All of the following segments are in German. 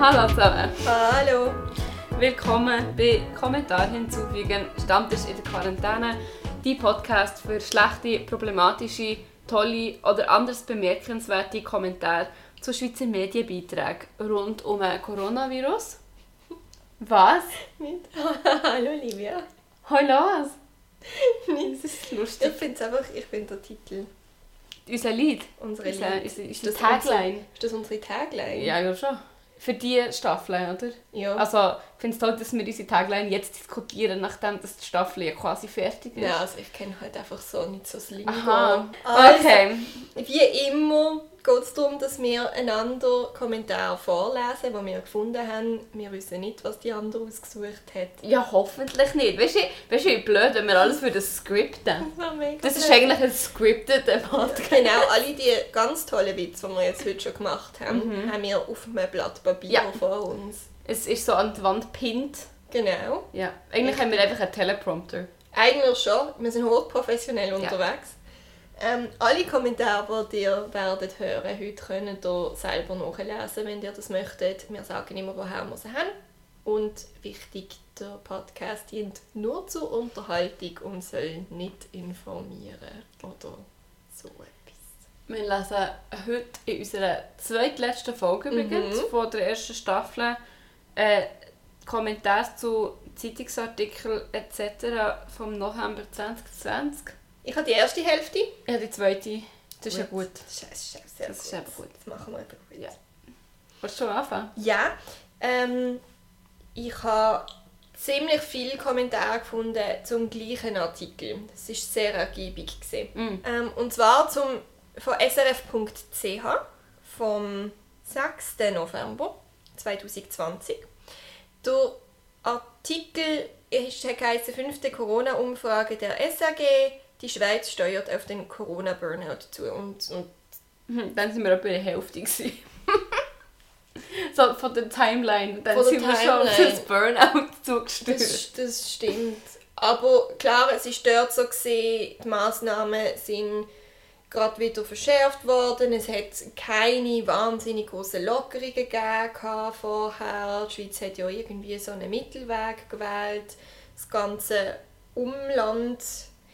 Hallo zusammen. Hallo. Willkommen bei Kommentar hinzufügen, Stammtisch in der Quarantäne, die Podcast für schlechte, problematische, tolle oder anders bemerkenswerte Kommentare zu Schweizer Medienbeiträgen rund um ein Coronavirus. Was? Mit Hallo Livia. Hoi los! Das ist lustig. Ich finde es einfach, ich finde der Titel. Unser Lied? Unsere Unser, Lied. unser, Ist unser das Tagline? Unsere, ist das unsere Tagline? Ja, ja schon. Für die Staffel, oder? Ja. Also, ich finde es toll, dass wir unsere Tagline jetzt diskutieren, nachdem das die Staffel ja quasi fertig ist. ja, also ich kenne halt einfach so nicht so das Lingo. Aha, Also, okay. Wie immer geht es darum, dass wir einander Kommentare vorlesen, die wir gefunden haben. Wir wissen nicht, was die andere ausgesucht hat. Ja, hoffentlich nicht. Weißt du, weißt du, wie blöd, wenn wir alles für das skripten? Das Das ist eigentlich ein scripted Podcast. Genau, alle die ganz tollen Witze, die wir jetzt heute schon gemacht haben, haben wir auf einem Blatt Papier Mhm. Ja. vor uns. Es ist so an die Wand gepinnt. Genau. Ja. Eigentlich haben wir einfach einen Teleprompter. Eigentlich schon. Wir sind hochprofessionell unterwegs. Ähm, alle Kommentare, die ihr werdet hören heute, könnt ihr selber nachlesen, wenn ihr das möchtet. Wir sagen immer, woher wir sie haben. Und wichtig, der Podcast dient nur zur Unterhaltung und soll nicht informieren oder so etwas. Wir lesen heute in unserer zweitletzten Folge übrigens Mhm. von der ersten Staffel äh, Kommentare zu Zeitungsartikeln etc. vom November 2020. Ich habe die erste Hälfte. Ja, die zweite. Das ist ja gut. Das ist, das ist sehr Das ist gut. gut. Das machen wir eben gut. Ja. Willst du schon anfangen? Ja, ähm, ich habe ziemlich viele Kommentare gefunden zum gleichen Artikel. Das ist sehr ergiebig. Mm. Ähm, und zwar zum von srf.ch vom 6. November 2020. Der Artikel ist heisst fünfte Corona-Umfrage der SAG. Die Schweiz steuert auf den Corona-Burnout zu. Und, und Mhm, Dann sind wir etwa der Hälfte. gewesen. so von der Timeline. Dann sind wir schon auf Timeline. das Burnout zugesteuert. Das, das stimmt. Aber klar, es ist dort so gesehen, die Massnahmen sind gerade wieder verschärft worden. Es hat keine wahnsinnig großen Lockerungen gegeben vorher. Die Schweiz hat ja irgendwie so einen Mittelweg gewählt. Das ganze Umland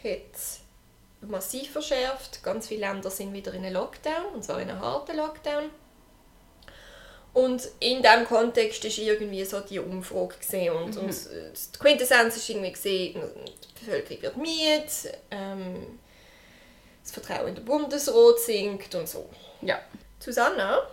hat massiv verschärft. Ganz viele Länder sind wieder in einem Lockdown, und zwar in einem harten Lockdown. Und in diesem Kontext ist irgendwie so die Umfrage gesehen und, und äh, die Quintessenz ist irgendwie gesehen, die Bevölkerung wird müde, ähm, das Vertrauen in den Bundesrat sinkt und so. Ja. Susanna,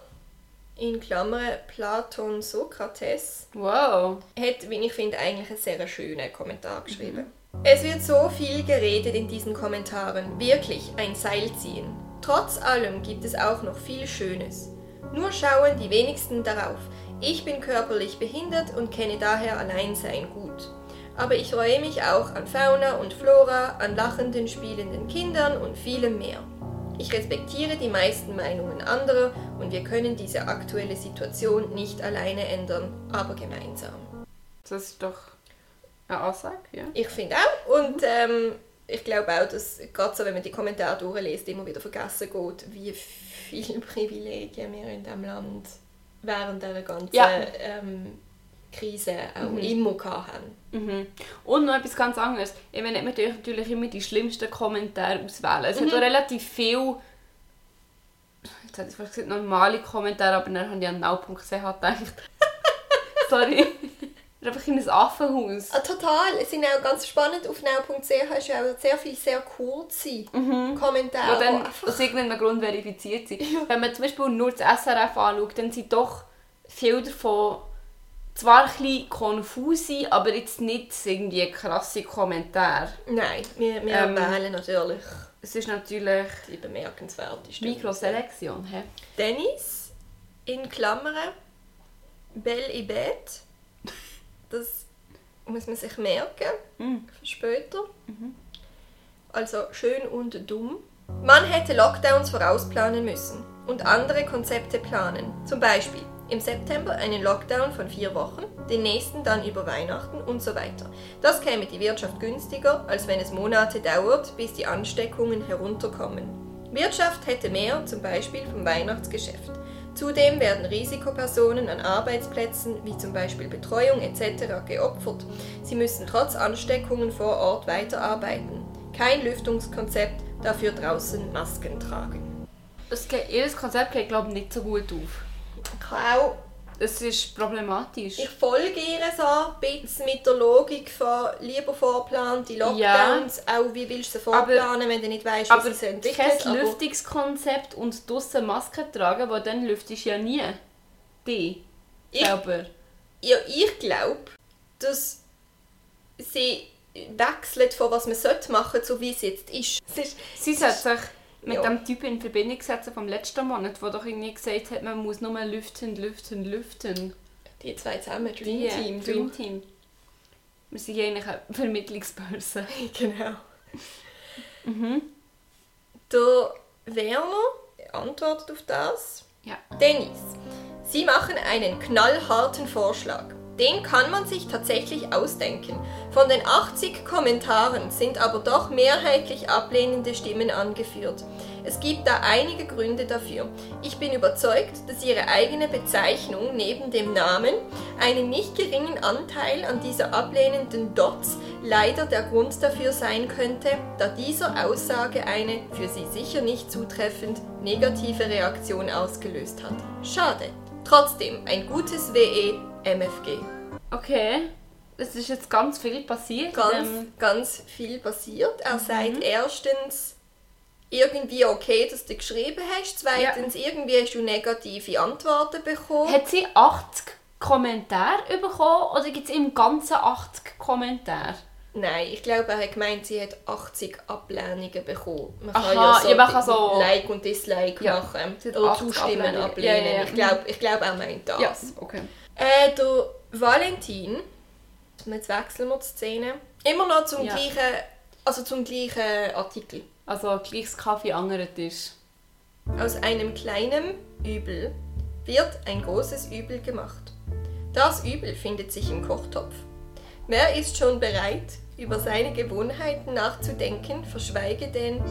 in Klammern Platon Sokrates, Wow. hat, wie ich finde, eigentlich einen sehr schönen Kommentar geschrieben. Es wird so viel geredet in diesen Kommentaren, wirklich ein Seil ziehen. Trotz allem gibt es auch noch viel Schönes. Nur schauen die wenigsten darauf. Ich bin körperlich behindert und kenne daher Alleinsein gut. Aber ich freue mich auch an Fauna und Flora, an lachenden, spielenden Kindern und vielem mehr. Ich respektiere die meisten Meinungen anderer und wir können diese aktuelle Situation nicht alleine ändern, aber gemeinsam. Das ist doch eine Aussage, ja. Ich finde auch. Und ähm, ich glaube auch, dass gerade so, wenn man die Kommentare durchliest, immer wieder vergessen geht, wie viele Privilegien wir in diesem Land während dieser ganzen Ja. ähm, Krise auch immer gehabt haben. Mhm. Und noch etwas ganz anderes. Ich meine, man darf natürlich immer die schlimmsten Kommentare auswählen. Es Mhm. hat auch relativ viel. Jetzt hätte ich fast gesagt normale Kommentare, aber dann habe ich an now.ch gedacht. Sorry. Ist einfach in ein Affenhaus. Ah, total. Es sind auch ganz spannend. Auf now.ch hast du auch sehr viele sehr kurze Kommentare. die dann einfach- aus irgendeinem Grund verifiziert sind. Wenn man zum Beispiel nur das SRF anschaut, dann sind doch viele davon zwar ein bisschen konfuse, aber jetzt nicht irgendwie krasse Kommentare. Nein, wir, wir Ähm, wählen natürlich Es ist natürlich die bemerkenswertesten. Mikroselektion. Dennis, in Klammern, Bell i Bett. Das muss man sich merken Mhm. für später. Also schön und dumm. Man hätte Lockdowns vorausplanen müssen und andere Konzepte planen. Zum Beispiel im September einen Lockdown von vier Wochen, den nächsten dann über Weihnachten und so weiter. Das käme die Wirtschaft günstiger, als wenn es Monate dauert, bis die Ansteckungen herunterkommen. Wirtschaft hätte mehr, zum Beispiel vom Weihnachtsgeschäft. Zudem werden Risikopersonen an Arbeitsplätzen wie zum Beispiel Betreuung etc. geopfert. Sie müssen trotz Ansteckungen vor Ort weiterarbeiten. Kein Lüftungskonzept, dafür draußen Masken tragen. Das jedes Konzept geht, glaube ich, nicht so gut auf. Klau, Es ist problematisch. ich folge ihr so ein bisschen mit der Logik von lieber vorplanen, die Lockdowns, auch wie willst du sie vorplanen, wenn du nicht weißt, wie aber sie sich entwickeln. kein Lüftungskonzept und draussen Masken tragen, weil dann lüftest du ja nie. Die. Ich- Selber. Ja, ich glaube, dass sie wechselt von was man sollte machen, zu wie es jetzt ist. Ist Sie sollte sich mit Ja. dem Typ in Verbindung setzen vom letzten Monat, der doch irgendwie gesagt hat, man muss nur lüften, lüften, lüften. die zwei zusammen, Die, Dream Team. du. Dream Team. Wir sind eigentlich eine Vermittlungsbörse. Genau. Mhm. Der Werner antwortet auf das. Ja. Dennis, Sie machen einen knallharten Vorschlag. Den kann man sich tatsächlich ausdenken. Von den 80 Kommentaren sind aber doch mehrheitlich ablehnende Stimmen angeführt. Es gibt da einige Gründe dafür. Ich bin überzeugt, dass Ihre eigene Bezeichnung neben dem Namen einen nicht geringen Anteil an dieser ablehnenden Dots leider der Grund dafür sein könnte, da dieser Aussage eine für Sie sicher nicht zutreffend negative Reaktion ausgelöst hat. Schade. Trotzdem ein gutes WE MFG. Okay. Es ist jetzt ganz viel passiert. Ganz, Ähm, ganz viel passiert. Er sagt erstens irgendwie okay, dass du geschrieben hast. Zweitens irgendwie hast du negative Antworten bekommen. hat sie 80 Kommentare bekommen oder gibt es im Ganzen 80 Kommentare? Nein, ich glaube, er hat gemeint, sie hat 80 Ablehnungen bekommen. Man Aha, kann ja so, ja, kann so- Like und Dislike Ja, machen. Oder 80 zustimmen, ablehnen. Ja, ja, ja. Ich glaube, ich glaub, er meint das. Ja, okay. Äh, der Valentin, jetzt wechseln wir die Szene, immer noch zum, Ja. gleichen, also zum gleichen Artikel. Also gleiches Kaffee, anderer Tisch. Aus einem kleinen Übel wird ein großes Übel gemacht. Das Übel findet sich im Kochtopf. Wer ist schon bereit, über seine Gewohnheiten nachzudenken, verschweige denn,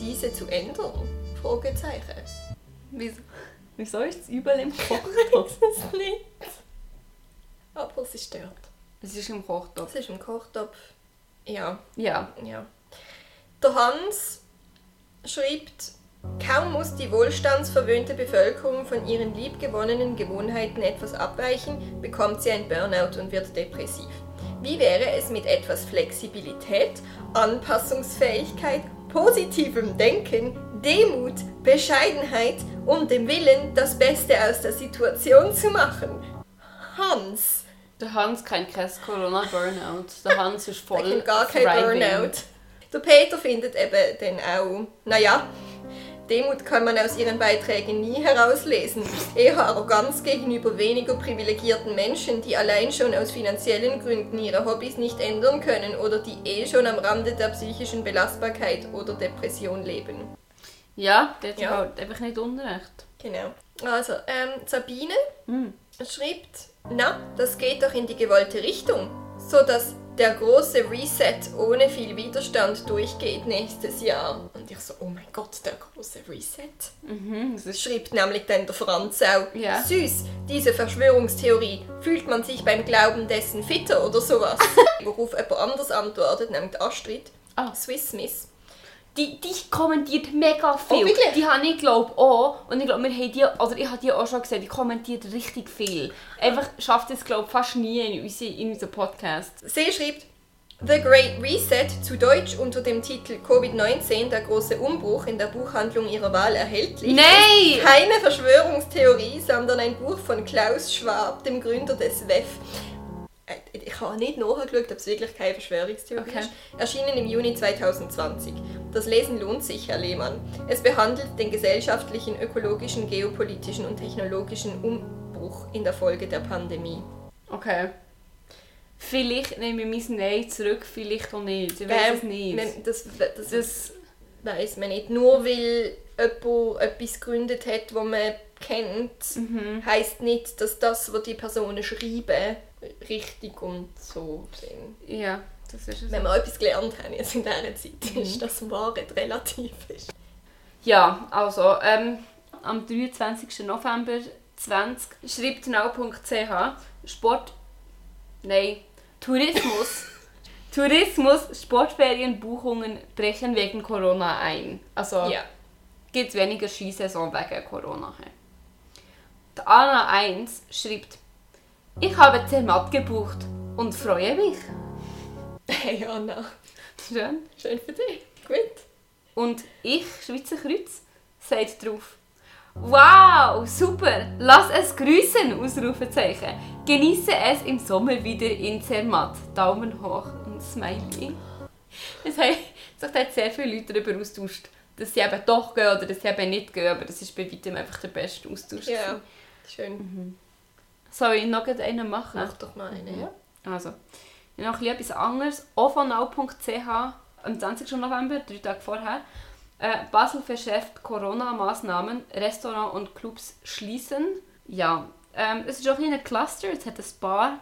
diese zu ändern? Fragezeichen. Wieso, wieso ist es überall im Kochtopf? Das ist nicht. Aber es ist dort. es ist im Kochtopf. Es ist im Kochtopf. Ja, Ja. ja. Der Hans schreibt, kaum muss die wohlstandsverwöhnte Bevölkerung von ihren liebgewonnenen Gewohnheiten etwas abweichen, bekommt sie ein Burnout und wird depressiv. Wie wäre es mit etwas Flexibilität, Anpassungsfähigkeit, positivem Denken, Demut, Bescheidenheit und dem Willen, das Beste aus der Situation zu machen? Hans, Der Hans kennt kein Corona-Burnout. Der Hans ist voll der gar kein thriving. Burnout. Der Peter findet eben dann auch, naja, Demut kann man aus ihren Beiträgen nie herauslesen. Eher Arroganz gegenüber weniger privilegierten Menschen, die allein schon aus finanziellen Gründen ihre Hobbys nicht ändern können oder die eh schon am Rande der psychischen Belastbarkeit oder Depression leben. Ja, der hat Ja. halt einfach nicht Unrecht. Genau. Also, ähm, Sabine Hm. schreibt, na, das geht doch in die gewollte Richtung, so dass der große Reset ohne viel Widerstand durchgeht nächstes Jahr. Und ich so, oh mein Gott, der große Reset. Mhm, das Schreibt nämlich dann der Franz auch. Ja. Süß, diese Verschwörungstheorie. Fühlt man sich beim Glauben dessen fitter oder sowas? Worauf jemand anders antwortet, nämlich Astrid. Ah. Swiss Miss. Die, die kommentiert mega viel. Oh? Die habe ich glaube auch. Und ich glaube, wir haben die, also ich habe die auch schon gesehen, die kommentiert richtig viel. Einfach schafft es glaube fast nie in, unsere, in unserem Podcast. Sie schreibt The Great Reset, zu Deutsch unter dem Titel Covid-19, der große Umbruch in der Buchhandlung ihrer Wahl erhältlich. Nein! Keine Verschwörungstheorie, sondern ein Buch von Klaus Schwab, dem Gründer des WEF. Äh, Ich habe nicht nachgeschaut, ob es wirklich keine Verschwörungstheorie Okay. ist. Erschienen im Juni 2020. Das Lesen lohnt sich, Herr Lehmann. Es behandelt den gesellschaftlichen, ökologischen, geopolitischen und technologischen Umbruch in der Folge der Pandemie. Okay. Vielleicht nehme ich mein Nein zurück, vielleicht auch nicht. Ich weiß es nicht. Man- Das, das, Das, weiß man nicht. Nur weil jemand etwas gegründet hat, das man kennt, Mhm. heisst nicht, dass das, was die Personen schreiben, richtig und so sind. ja, es. Wenn wir etwas gelernt haben jetzt in dieser Mhm. Zeit, ist, dass Wahrheit relativ ist. Ja, also, ähm, am 23. November 20 schreibt now.ch Sport. Nein. Tourismus. Tourismus, Sportferienbuchungen brechen wegen Corona ein. Also Ja. gibt es weniger Skisaison wegen Corona. Die Anna 1 schreibt Ich habe Zermatt gebucht und freue mich. Hey Anna, Schön. schön für dich. Gut. Und ich, Schweizer Kreuz, sagt drauf Wow, super, lass es grüßen, Ausrufezeichen. Genieße es im Sommer wieder in Zermatt. Daumen hoch und Smiley. Es haben sich sehr viele Leute darüber austauscht, dass sie eben doch gehen oder dass sie eben nicht gehen, aber das ist bei weitem einfach der beste Austausch. Ja, schön. Soll ich noch einen machen? Mach doch mal eine. Ja. Also, ich habe noch etwas anderes. Auch von now.ch am 20. November, drei Tage vorher. Äh, Basel verschärft Corona-Maßnahmen, Restaurants und Clubs schließen. Ja, ähm, es ist auch ein Cluster, es hat ein Bar.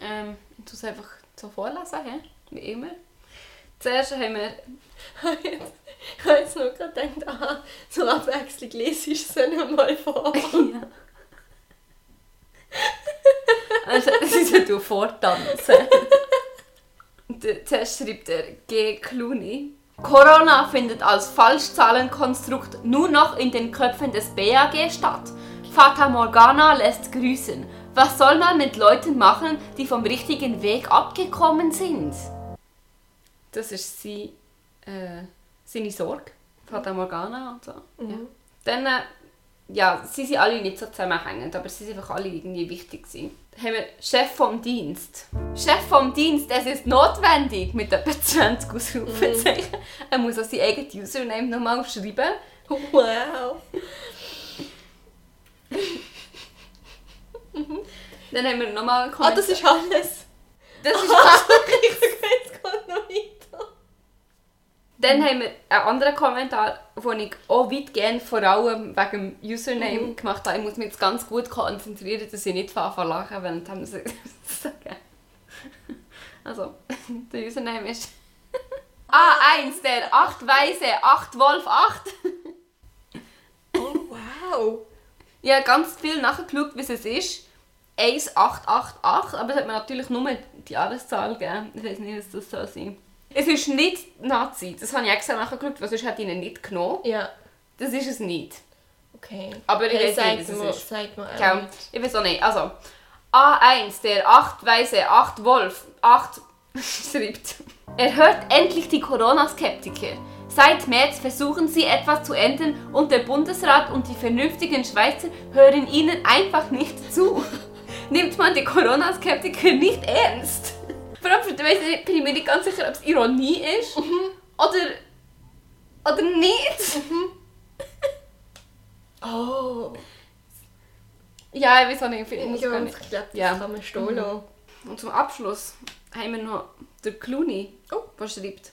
Ähm, ich tue es einfach so vorlesen, he? wie immer. Zuerst haben wir Ich habe jetzt nur gerade gedacht, aha, zur Abwechslung lese ich es dann mal vor. Ja. Also, sie sollte vortanzen. Der- Zuerst schreibt er G. Clooney. Corona findet als Falschzahlenkonstrukt nur noch in den Köpfen des BAG statt. Fata Morgana lässt grüßen. Was soll man mit Leuten machen, die vom richtigen Weg abgekommen sind? Das ist sie, äh, seine Sorge. Fata Morgana und so. Ja. Dann, äh, ja, sie sind alle nicht so zusammenhängend, aber sie sind einfach alle irgendwie wichtig gewesen. Dann haben wir Chef vom Dienst. Chef vom Dienst, es ist notwendig, mit etwa 20 Ausrufezeichen. Er muss auch sein eigenes Username nochmal schreiben. Wow. Dann haben wir nochmal Ah, Kommentar. das ist alles. das ist ich gehe jetzt gerade noch weiter. Dann haben wir einen anderen Kommentar, den ich auch weitgehend vor allem wegen dem Username gemacht habe. Ich muss mich jetzt ganz gut konzentrieren, dass ich nicht anfange lachen, während haben sie sagen. Also, der Username ist A1, der 8 Weise, 8 Wolf 8. Oh, wow. Ich habe ganz viel nachgeschaut, wie es ist. 1888, aber es hat mir natürlich nur die Jahreszahl gegeben. Ich weiß nicht, was das soll sein. Es ist nicht Nazi, das habe ich extra nachgeschaut, weil sonst hätte ich ihn nicht genommen. Ja, Das ist es nicht. okay. Aber ich Hey, weiß nicht, was es ist. sagt Gell? nicht. Ich weiß auch nicht. Also, A1, der 8 Weise, 8 Wolf, 8 schreibt. Erhört endlich die Corona-Skeptiker. Seit März versuchen sie etwas zu ändern und der Bundesrat und die vernünftigen Schweizer hören ihnen einfach nicht zu. Nimmt man die Corona-Skeptiker nicht ernst? Vor allem ich, bin ich mir nicht ganz sicher, ob es Ironie ist oder, oder nicht. Oh. Ja, ich weiß auch nicht. Ich Ich muss glaube, gar das nicht. kann Ja. man stehen lassen. Und zum Abschluss haben wir noch den Clooney, Oh. der schreibt.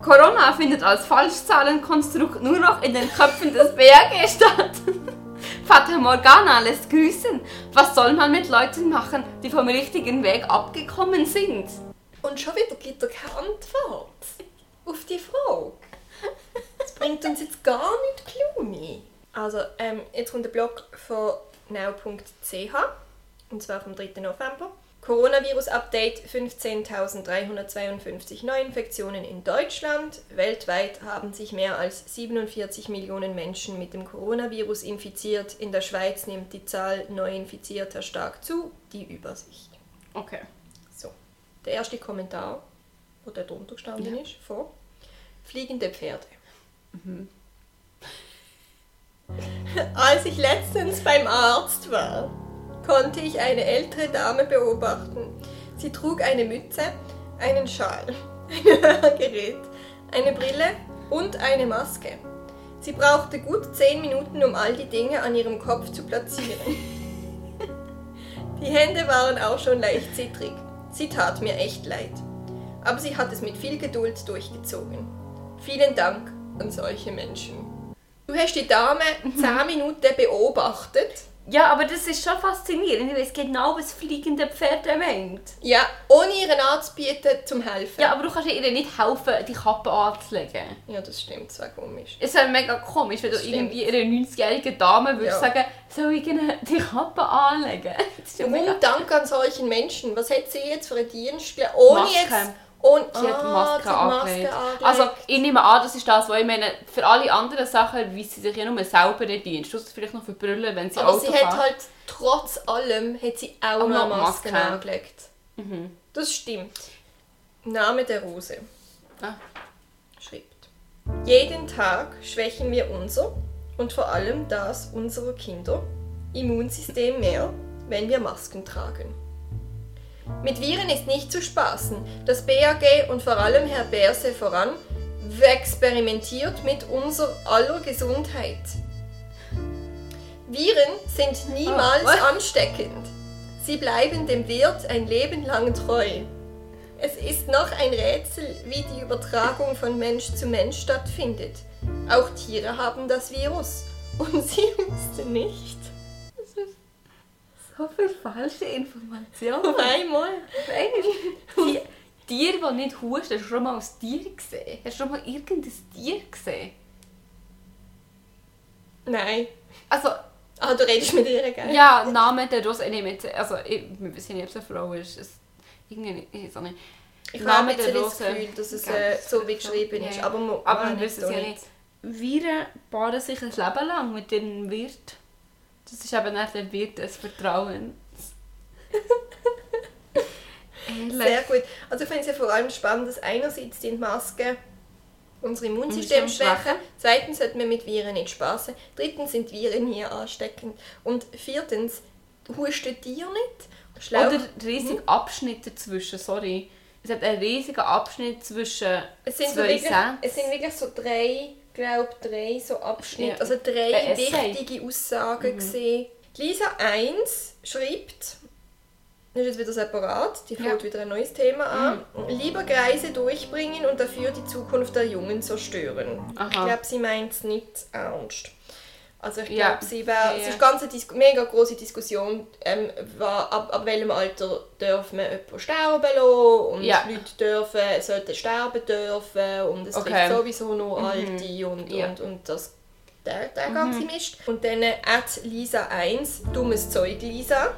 Corona findet als Falschzahlenkonstrukt nur noch in den Köpfen des BRG statt. Fata Morgana lässt grüßen. Was soll man mit Leuten machen, die vom richtigen Weg abgekommen sind? Und schon wieder gibt er keine Antwort auf die Frage. Das bringt uns jetzt gar nicht Clooney. Also, ähm, jetzt kommt der Blog von now.ch und zwar vom 3. November. Coronavirus-Update 15.352 Neuinfektionen in Deutschland. Weltweit haben sich mehr als 47 Millionen Menschen mit dem Coronavirus infiziert. In der Schweiz nimmt die Zahl Neuinfizierter stark zu. Die Übersicht. Okay. So, der erste Kommentar, wo da drunter gestanden ist, vor fliegende Pferde. Als ich letztens beim Arzt war, konnte ich eine ältere Dame beobachten. Sie trug eine Mütze, einen Schal, ein Hörgerät, eine Brille und eine Maske. Sie brauchte gut zehn Minuten, um all die Dinge an ihrem Kopf zu platzieren. Die Hände waren auch schon leicht zittrig. Sie tat mir echt leid. Aber sie hat es mit viel Geduld durchgezogen. Vielen Dank an solche Menschen. Du hast die Dame 10 Minuten beobachtet Ja, aber das ist schon faszinierend. Ich weiß genau, was fliegende Pferde meint. Ja, ohne ihren anzubieten, zum helfen. Ja, aber du kannst ihr nicht helfen, die Kappe anzulegen. Ja, das stimmt, das wäre komisch. Es wäre mega komisch, wenn du Das stimmt. irgendwie einer 90-jährigen Dame würdest Ja. sagen, soll ich ihnen die Kappe anlegen? Ist ja. Und Dank an solchen Menschen. Was hat sie jetzt für einen Dienst Ohne Maske. jetzt... Und, Sie hat die Ah, Maske die angelegt. Also, ich nehme an, das ist das, was ich meine. Für alle anderen Sachen weist sie sich ja nur selber den Dienst. Ausser vielleicht noch für Brüllen, wenn sie Aber Auto sie fahren. hat halt trotz allem hat sie auch Auch noch Masken Maske. angelegt. Mhm. Das stimmt. Name der Rose. Ah. Schreibt. Jeden Tag schwächen wir unser und vor allem das unserer Kinder Immunsystem mehr, wenn wir Masken tragen. Mit Viren ist nicht zu spaßen. Das BAG und vor allem Herr Berse voran experimentiert mit unser aller Gesundheit. Viren sind niemals Ah, was? ansteckend. Sie bleiben dem Wirt ein Leben lang treu. Es ist noch ein Rätsel, wie die Übertragung von Mensch zu Mensch stattfindet. Auch Tiere haben das Virus und sie wussten nicht. So viel falsche Informationen. Auf einmal. die Tiere, die nicht husten, hast du schon mal ein Tier gesehen? Hast du schon mal irgendein Tier gesehen? Nein. Also, Ah, du redest mit ihr, gell? ja, Name der Rose, ich nehme jetzt, also, ich, wir wissen nicht, ob es eine Frau ist. Es, irgendwie, ich weiß nicht. Ich habe jetzt das. Gefühl, dass es äh, das so wie geschrieben ist. ja. Aber, mo- Aber man wir wissen es ja nicht. Viren paaren sich ein Leben lang mit ihrem Wirt. Das ist eben nicht der Wirt des Vertrauens. Sehr gut. Also ich finde es ja vor allem spannend, dass einerseits die Maske unser Immunsystem schwächen, zweitens sollten wir mit Viren nicht spaßen, drittens sind Viren hier ansteckend und viertens hustet dir nicht. Schlau Oder riesige Abschnitte dazwischen, sorry. Es hat einen riesigen Abschnitt zwischen es, sind so zwei wirklich, Sätzen. es sind wirklich so drei, glaube drei so Abschnitte, Ja. also drei wichtige Aussagen Mhm. gesehen. Lisa 1 schreibt, das ist jetzt wieder separat, die Ja. Mhm. fängt wieder ein neues Thema an. Lieber Kreise durchbringen und dafür die Zukunft der Jungen zerstören. Aha. Ich glaube, sie meint es nicht ernst. Also ich Ja. glaube, sie wär, Ja, es ja. ist ganz eine Dis mega große Diskussion, ähm, ab, ab welchem Alter darf man jemanden sterben lassen und Ja. Leute dürfen, sollten sterben dürfen und es Okay. sowieso nur Alte und, Ja. und, und das der, der ganze Mist. Und dann äh, at Lisa 1, dummes Zeug Lisa.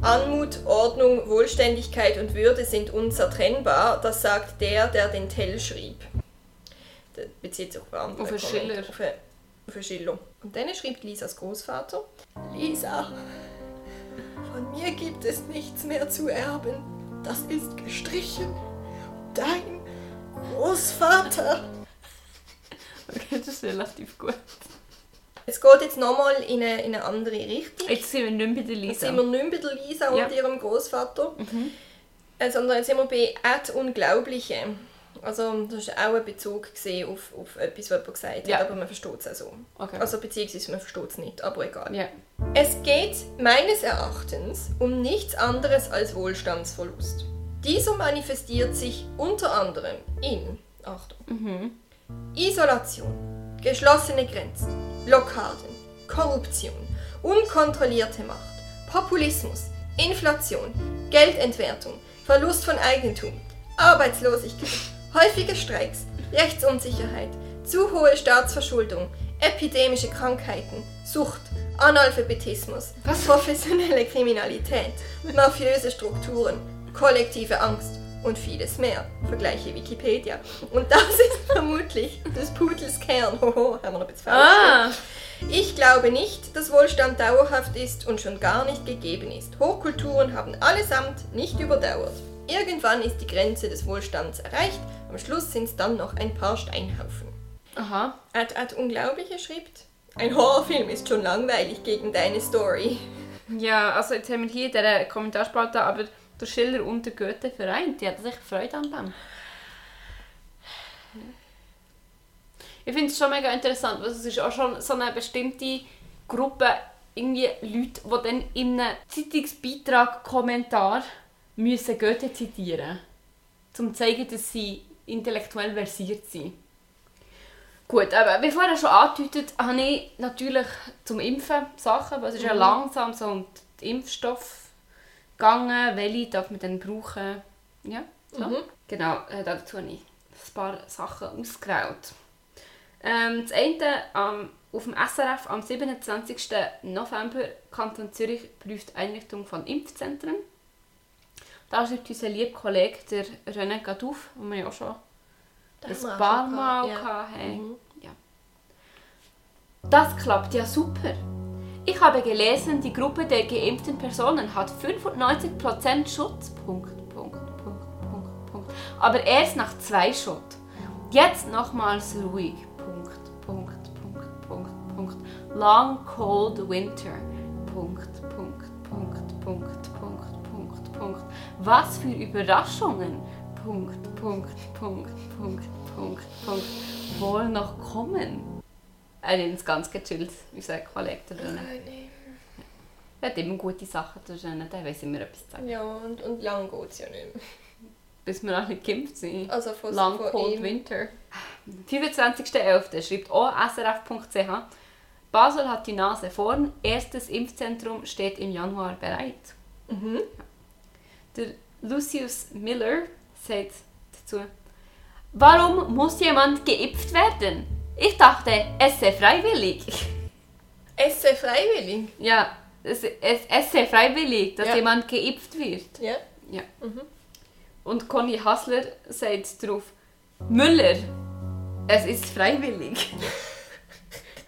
Anmut, Ordnung, Wohlständigkeit und Würde sind unzertrennbar, das sagt der, der den Tell schrieb. Das bezieht sich auf andere Auf Schiller. Auf einen Schiller. Und dann schreibt Lisas Großvater, Lisa, von mir gibt es nichts mehr zu erben. Das ist gestrichen. Dein Großvater. Okay, das ist relativ gut. Es geht jetzt nochmal in eine, in eine andere Richtung. Jetzt sind wir nicht bei der Jetzt Lisa. sind wir nicht bei der Lisa und Ja. Mhm. ihrem Großvater, äh, sondern jetzt sind wir bei Ad Unglaubliche. Also das war auch ein Bezug gesehen auf, auf etwas, was jemand gesagt Ja. hat, aber man versteht es auch so. Okay. Also beziehungsweise man versteht es nicht, aber egal. ja. Es geht meines Erachtens um nichts anderes als Wohlstandsverlust. Dieser manifestiert sich unter anderem in Achtung, Mhm. Isolation, geschlossene Grenzen, Blockaden, Korruption, unkontrollierte Macht, Populismus, Inflation, Geldentwertung, Verlust von Eigentum, Arbeitslosigkeit, häufige Streiks, Rechtsunsicherheit, zu hohe Staatsverschuldung, epidemische Krankheiten, Sucht, Analphabetismus, professionelle Kriminalität, mafiöse Strukturen, kollektive Angst und vieles mehr. Vergleiche Wikipedia. Und das ist vermutlich des Pudels Kern. Hoho, haben wir noch ein bisschen falsch Ah! ich glaube nicht, dass Wohlstand dauerhaft ist und schon gar nicht gegeben ist. Hochkulturen haben allesamt nicht überdauert. Irgendwann ist die Grenze des Wohlstands erreicht, am Schluss sind es dann noch ein paar Steinhaufen. Aha. Ad, Ad Unglaubliche schreibt, ein Horrorfilm ist schon langweilig gegen deine Story. Ja, also jetzt haben wir hier in dieser Kommentarspalte aber der Schiller und der Goethe vereint. Die hatten sicher Freude an dem. Ich finde es schon mega interessant, weil es ist auch schon so eine bestimmte Gruppe irgendwie Leute, die dann in einem Zeitungsbeitrag Kommentar müssen Goethe zitieren um zu zeigen, dass sie intellektuell versiert sind. Gut, aber wie vorher schon angedeutet, habe ich natürlich zum Impfen Sachen, weil es ist ja langsam so um den Impfstoff gegangen, welche darf man dann brauchen. Ja, so. Genau, äh, dazu habe ich ein paar Sachen ausgewählt. Ähm, das eine, ähm, auf dem SRF am 27. November Kanton Zürich prüft Einrichtung von Impfzentren. Da schreibt unser lieber Kollege, der René Gadouf, den wir ja auch schon ein paar Mal ja. haben. Mhm. Ja. Das klappt ja super. Ich habe gelesen, die Gruppe der geimpften Personen hat 95% Schutz. Punkt, Punkt, Punkt, Punkt, Punkt. Aber erst nach zwei Schott. Jetzt nochmals ruhig. Punkt, Punkt, Punkt, Punkt, Punkt. Long cold winter. Punkt, Was für Überraschungen. Punkt, Punkt, Punkt, Punkt, Punkt, Punkt. Wohl noch kommen. Er ist ganz gechillt, unser Kollege da drin. Nein, nein. Er hat immer gute Sachen da drin, der weiß immer etwas zu sagen. Ja, und, und lang geht es ja nicht mehr. Bis wir alle geimpft sind. Also von, Long von Cold ihm. Winter. 25.11. schreibt auch srf.ch Basel hat die Nase vorn, erstes Impfzentrum steht im Januar bereit. Mhm. Der Lucius Miller sagt dazu, warum muss jemand geimpft werden? Ich dachte, es sei freiwillig. Es sei freiwillig. Ja, es, es, es sei freiwillig, dass Ja. jemand geimpft wird. Ja. Ja. Und Conny Hassler sagt darauf, Müller, es ist freiwillig.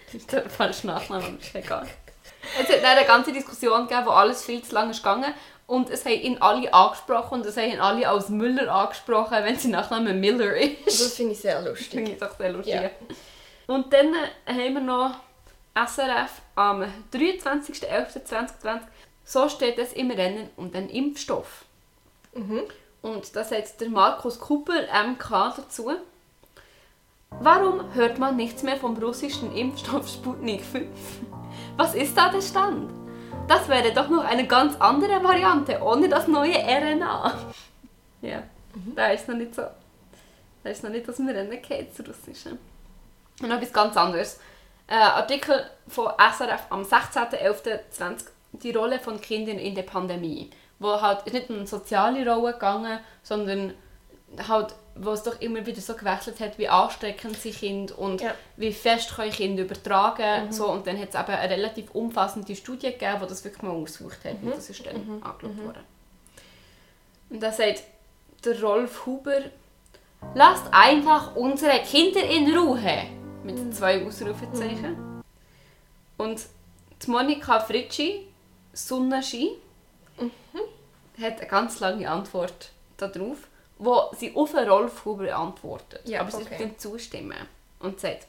das ist der falsche Nachname, aber ist egal. Es hat dann eine ganze Diskussion gegeben, wo alles viel zu lange ist gegangen und es haben ihn alle angesprochen und es haben ihn alle als Müller angesprochen, wenn sein Nachname Miller ist. Das finde ich sehr Das lustig. finde ich doch sehr lustig. Ja. Und dann äh, haben wir noch SRF am 23.11.2020. So steht es im Rennen um den Impfstoff. Mhm. Und da sagt der Markus Kuppel, MK, dazu. Warum hört man nichts mehr vom russischen Impfstoff Sputnik 5? Was ist da der Stand? Das wäre doch noch eine ganz andere Variante, ohne das neue RNA. Ja, da ist noch nicht so. Da ist noch nicht aus dem Rennen geht, das Russische. Und noch etwas ganz anderes. Äh, Artikel von SRF am 16.11.20 die Rolle von Kindern in der Pandemie. Wo halt ist nicht um soziale Rolle gegangen, sondern halt, wo es doch immer wieder so gewechselt hat, wie ansteckend sind Kinder und Ja. wie fest können Kinder übertragen. So, und dann hat es eben eine relativ umfassende Studie gegeben, die das wirklich mal ausgesucht hat. Und das ist dann angeschaut worden. Und da sagt der Rolf Huber, lasst einfach unsere Kinder in Ruhe. Mit zwei Ausrufezeichen. Und die Monika Fritschi, Sunnaski, hat eine ganz lange Antwort darauf, wo sie auf Rolf Huber antwortet. Ja, aber sie okay. zustimmen und sagt,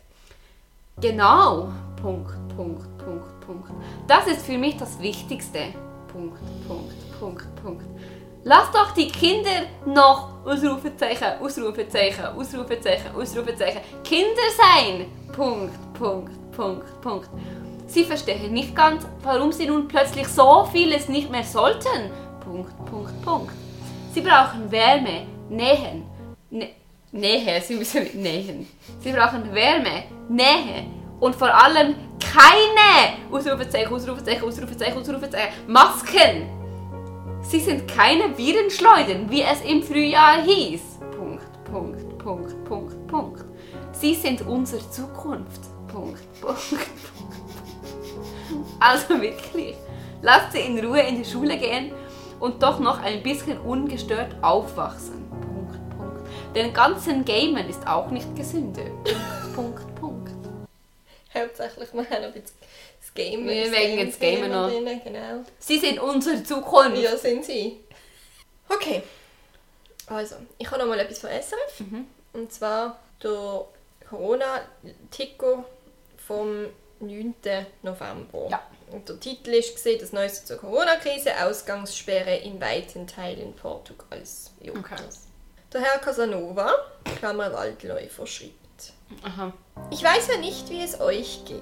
genau, Punkt, Punkt, Punkt, Punkt. Das ist für mich das Wichtigste. Punkt, Punkt, Punkt, Punkt. Lass doch die Kinder noch Ausrufezeichen, Ausrufezeichen, Ausrufezeichen, Ausrufezeichen Kinder sein. Punkt, Punkt, Punkt, Punkt. Sie verstehen nicht ganz, warum sie nun plötzlich so vieles nicht mehr sollten. Punkt, Punkt, Punkt. Sie brauchen Wärme, Nähen. Nä Nähe, sie müssen nähen. Sie brauchen Wärme, Nähe und vor allem keine Ausrufezeichen, Ausrufezeichen, Ausrufezeichen, Ausrufezeichen, Masken. Sie sind keine Virenschleudern, wie es im Frühjahr hieß. Punkt, Punkt, Punkt, Punkt, Punkt. Sie sind unsere Zukunft. Punkt, Punkt, Punkt. Also wirklich, lasst sie in Ruhe in die Schule gehen und doch noch ein bisschen ungestört aufwachsen. Punkt, Punkt. Den ganzen Gamen ist auch nicht gesünde. Punkt, Punkt. Hauptsächlich wir haben ein bisschen das Game. Wir das wegen jetzt Gamen noch. drin, Genau. Sie sind unsere Zukunft. Ja, sind sie. Okay. Also, ich habe noch mal etwas von SRF. Und zwar der Corona-Ticker vom 9. November. Ja. Und der Titel ist gesehen, das Neueste zur Corona-Krise, Ausgangssperre in weiten Teilen Portugals. Ja, Okay. das. Der Herr Casanova, Klammer Waldläufer, schreibt. Aha. Ich weiß ja nicht, wie es euch geht,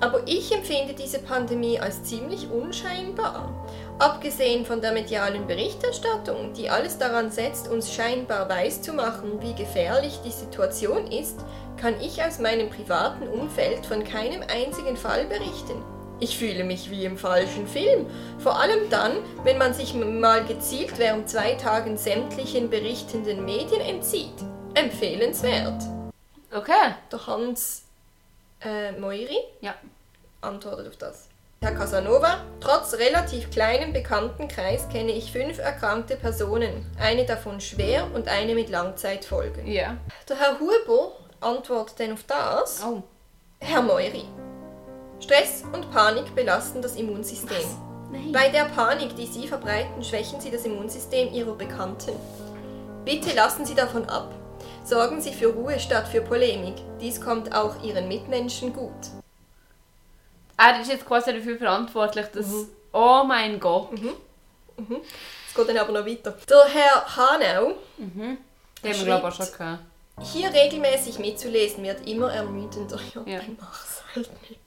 aber ich empfinde diese Pandemie als ziemlich unscheinbar. Abgesehen von der medialen Berichterstattung, die alles daran setzt, uns scheinbar weiszumachen, wie gefährlich die Situation ist, kann ich aus meinem privaten Umfeld von keinem einzigen Fall berichten. Ich fühle mich wie im falschen Film. Vor allem dann, wenn man sich mal gezielt während zwei Tagen sämtlichen berichtenden Medien entzieht. Empfehlenswert. Okay. Der Hans äh, Moiri Ja. antwortet auf das. Herr Casanova, trotz relativ kleinem Bekanntenkreis kenne ich fünf erkrankte Personen, eine davon schwer und eine mit Langzeitfolgen. Ja. Der Herr Huber antwortet dann auf das. Oh. Herr Moiri, Stress und Panik belasten das Immunsystem. Nein. Bei der Panik, die Sie verbreiten, schwächen Sie das Immunsystem Ihrer Bekannten. Bitte lassen Sie davon ab. Sorgen Sie für Ruhe statt für Polemik. Dies kommt auch Ihren Mitmenschen gut. Er ist jetzt quasi dafür verantwortlich, dass. Oh mein Gott. Es geht dann aber noch weiter. Der Herr Hanau, Den haben wir, glaube ich, auch schon gehabt. hier regelmäßig mitzulesen, wird immer ermüdender. Ja, Ja. dann mach's halt nicht.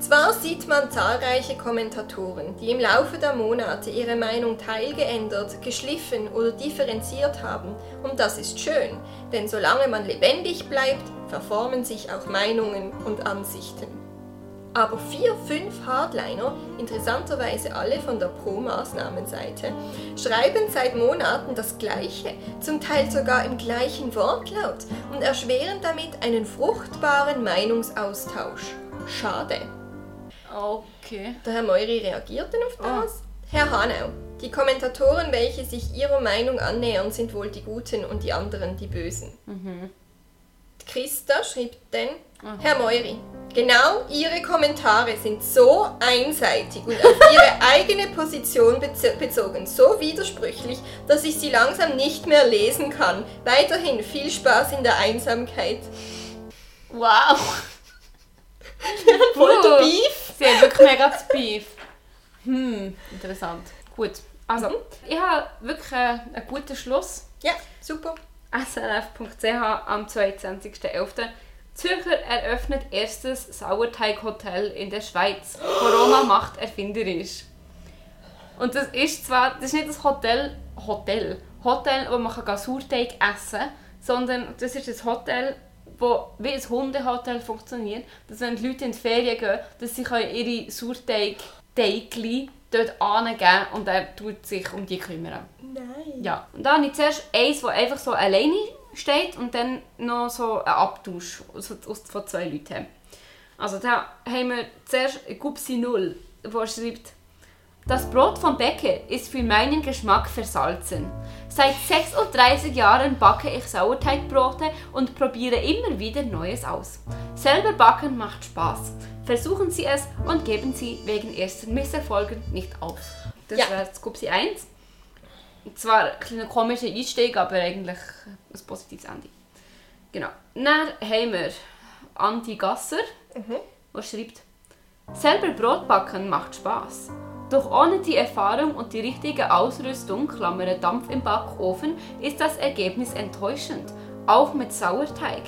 Zwar sieht man zahlreiche Kommentatoren, die im Laufe der Monate ihre Meinung teilgeändert, geschliffen oder differenziert haben. Und das ist schön, denn solange man lebendig bleibt, verformen sich auch Meinungen und Ansichten. Aber vier, fünf Hardliner, interessanterweise alle von der Pro-Maßnahmen-Seite, schreiben seit Monaten das Gleiche, zum Teil sogar im gleichen Wortlaut und erschweren damit einen fruchtbaren Meinungsaustausch. Schade. Okay. Der Herr Meuri reagiert dann auf das. Herr Hanau, die Kommentatoren, welche sich ihrer Meinung annähern, sind wohl die Guten und die anderen die Bösen. Die Christa schrieb dann, Herr Meuri, genau Ihre Kommentare sind so einseitig und auf Ihre eigene Position bez bezogen, so widersprüchlich, dass ich sie langsam nicht mehr lesen kann. Weiterhin viel Spaß in der Einsamkeit. Wow. Voll der Uh. Beef. Sie haben wirklich mega das Beef. Hm, interessant. Gut. Also, ich habe wirklich äh, einen guten Schluss. Ja, super. SRF.ch am 22.11. Zürcher eröffnet erstes Sauerteighotel in der Schweiz. Corona macht erfinderisch. Und das ist zwar, das ist nicht das Hotel, Hotel, Hotel, wo man kann Sauerteig essen kann, sondern das ist ein Hotel, wo wie ein Hundehotel funktioniert, dass wenn die Leute in die Ferien gehen, dass sie können ihre Sauerteig-Teigli dort angeben und er tut sich um die kümmern. Nein. Ja, und dann habe ich zuerst eins, das einfach so alleine steht und dann noch so einen Abtausch aus, aus, von zwei Leuten. haben. Also da haben wir zuerst Gupsi Null, wo schreibt, das Brot vom Bäcker ist für meinen Geschmack versalzen. Seit 36 Jahren backe ich Sauerteigbrote und probiere immer wieder Neues aus. Selber backen macht Spaß. Versuchen Sie es und geben Sie wegen ersten Misserfolgen nicht auf. Das Ja. das Gupsi 1. Zwar ein kleiner komischer Einstieg, aber eigentlich ein positives Ende. Genau. Dann haben wir Andi Gasser, der schreibt, Selber Brot backen macht Spaß. Doch ohne die Erfahrung und die richtige Ausrüstung, Klammern Dampf im Backofen, ist das Ergebnis enttäuschend. Auch mit Sauerteig.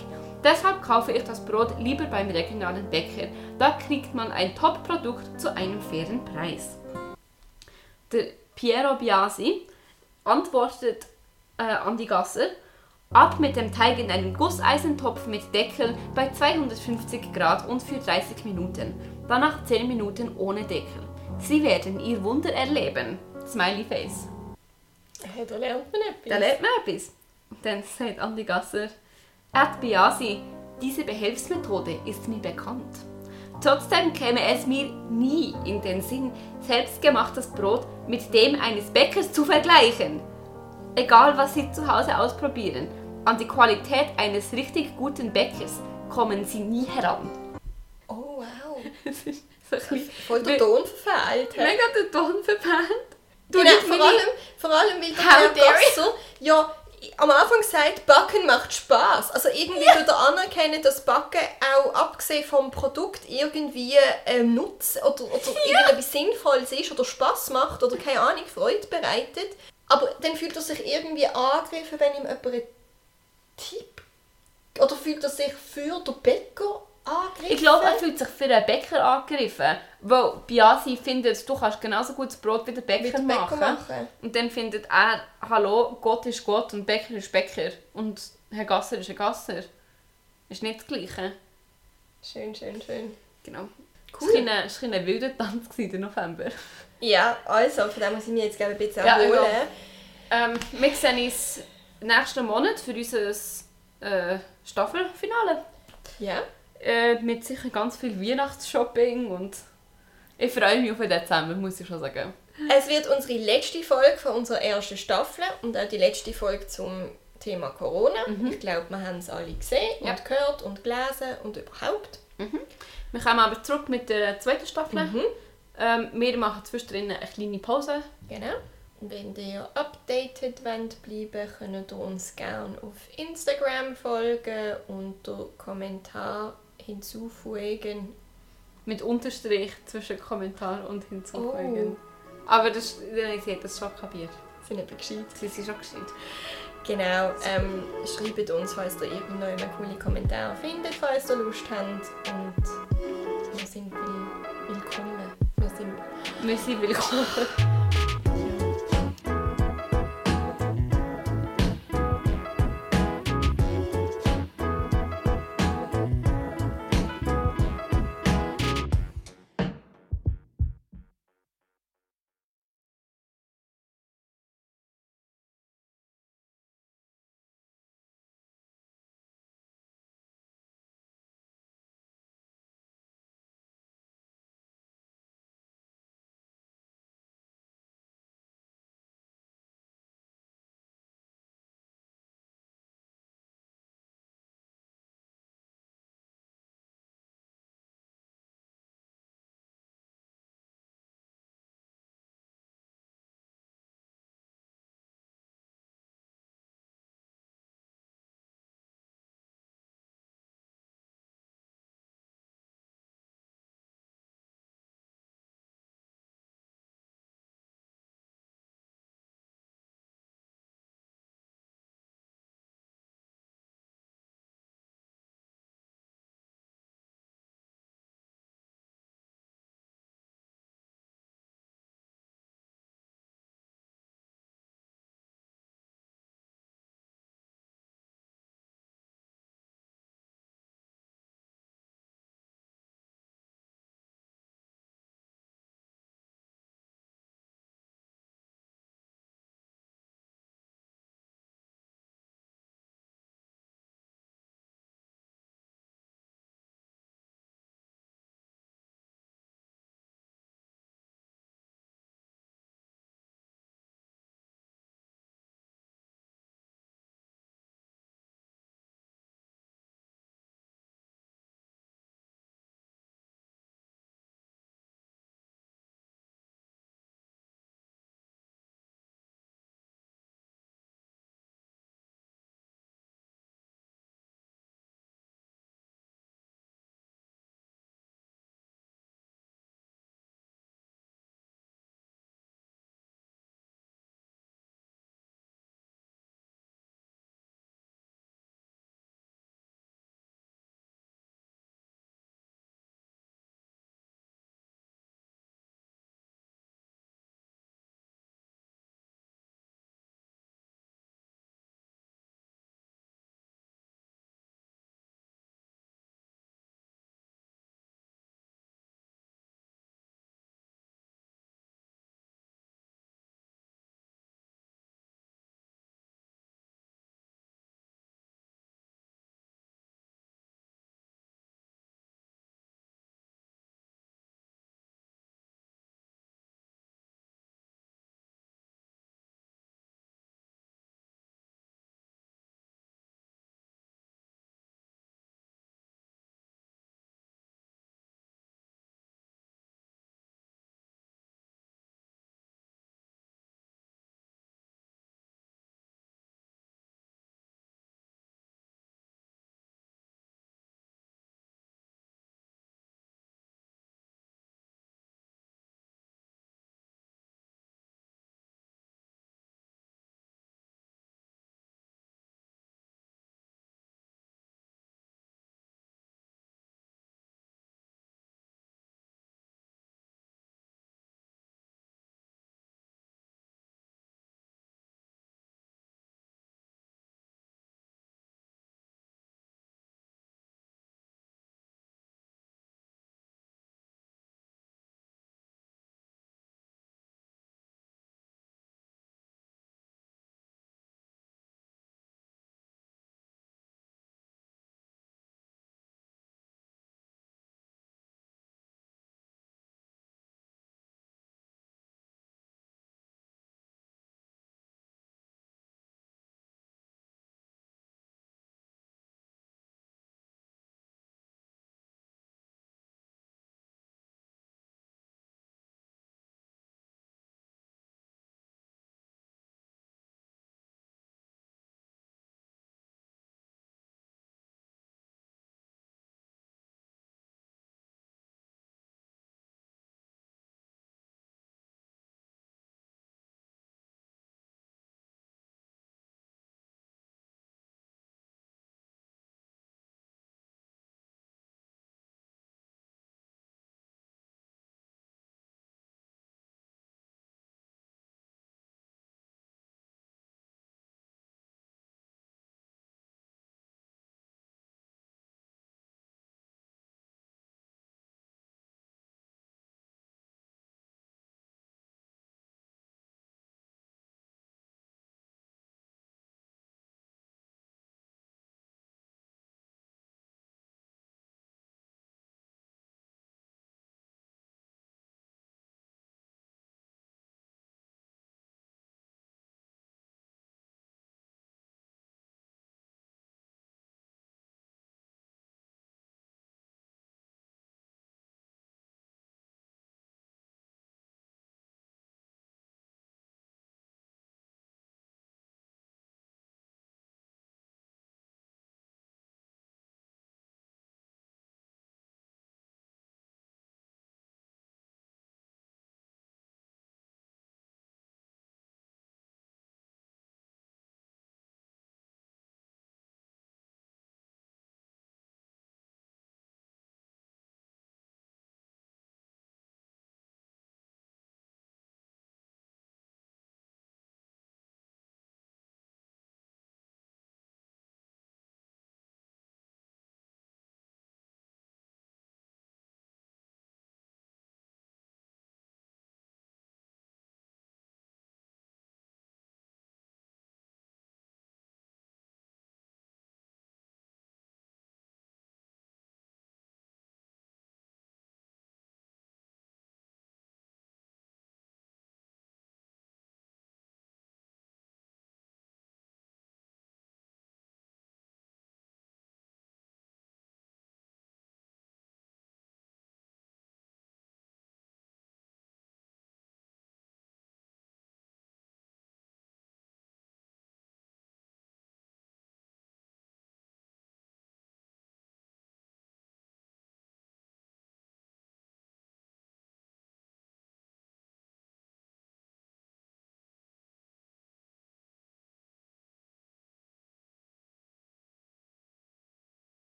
Deshalb kaufe ich das Brot lieber beim regionalen Bäcker. Da kriegt man ein Top-Produkt zu einem fairen Preis. Der Piero Biasi antwortet äh, an die Gasser, ab mit dem Teig in einen Gusseisentopf mit Deckel bei 250 Grad und für 30 Minuten. Danach 10 Minuten ohne Deckel. Sie werden ihr Wunder erleben. Smiley Face. Hey, da lernt man etwas. Da lernt man etwas. Und dann sagt Andi Gasser, Ad Biasi, diese Behelfsmethode ist mir bekannt. Trotzdem käme es mir nie in den Sinn, selbstgemachtes Brot mit dem eines Bäckers zu vergleichen. Egal was Sie zu Hause ausprobieren, an die Qualität eines richtig guten Bäckers kommen Sie nie heran. Oh, wow. So Voll der Wie- Ton verfehlt. mega der Ton verpennt. Du Genau, vor, allem, vor allem, weil der. Gasser ja am Anfang sagt, Backen macht Spaß. Also irgendwie ja. er anerkennen, dass Backen auch abgesehen vom Produkt irgendwie ähm, Nutzen oder, oder irgendetwas Sinnvolles ist oder Spaß macht oder keine Ahnung, Freude bereitet. Aber dann fühlt er sich irgendwie angegriffen, wenn ihm jemand einen Tipp oder fühlt er sich für den Bäcker angegriffen? Ich glaube, er fühlt sich für einen Bäcker angegriffen. Weil Biasi findet, du kannst genauso gutes Brot wie der Bäcker, der machen. Bäcker machen. Und dann findet er, hallo, Gott ist Gott und Bäcker ist Bäcker. Und Herr Gasser ist ein Gasser. ist nicht das Gleiche. Schön, schön, schön. Genau. Cool. Es war ein, es war ein wilder Tanz im November. Ja, also, von dem muss ich mich jetzt ein bisschen Ja, erholen. Ähm, wir sehen uns nächsten Monat für unser äh, Staffelfinale. Ja. Äh, mit sicher ganz viel Weihnachtsshopping und ich freue mich auf den Dezember, muss ich schon sagen. Es wird unsere letzte Folge von unserer ersten Staffel und auch die letzte Folge zum Thema Corona. Ich glaube, wir haben es alle gesehen Ja. und gehört und gelesen und überhaupt. Wir kommen aber zurück mit der zweiten Staffel. Mhm. Ähm, wir machen zwischendrin eine kleine Pause. Genau. Und Wenn ihr updated wollt bleiben, könnt ihr uns gerne auf Instagram folgen und den Kommentar hinzufügen. Mit Unterstrich zwischen Kommentar und hinzufügen. Oh. Aber das, ich sehe das schon kapiert. Sind eben gescheit. Sie sind schon gescheit. Genau. Ähm, schreibt uns, falls ihr irgendwo einen coolen Kommentar findet, falls ihr Lust habt. Und wir sind will willkommen. Wir sind Wir sind willkommen.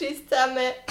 přistáme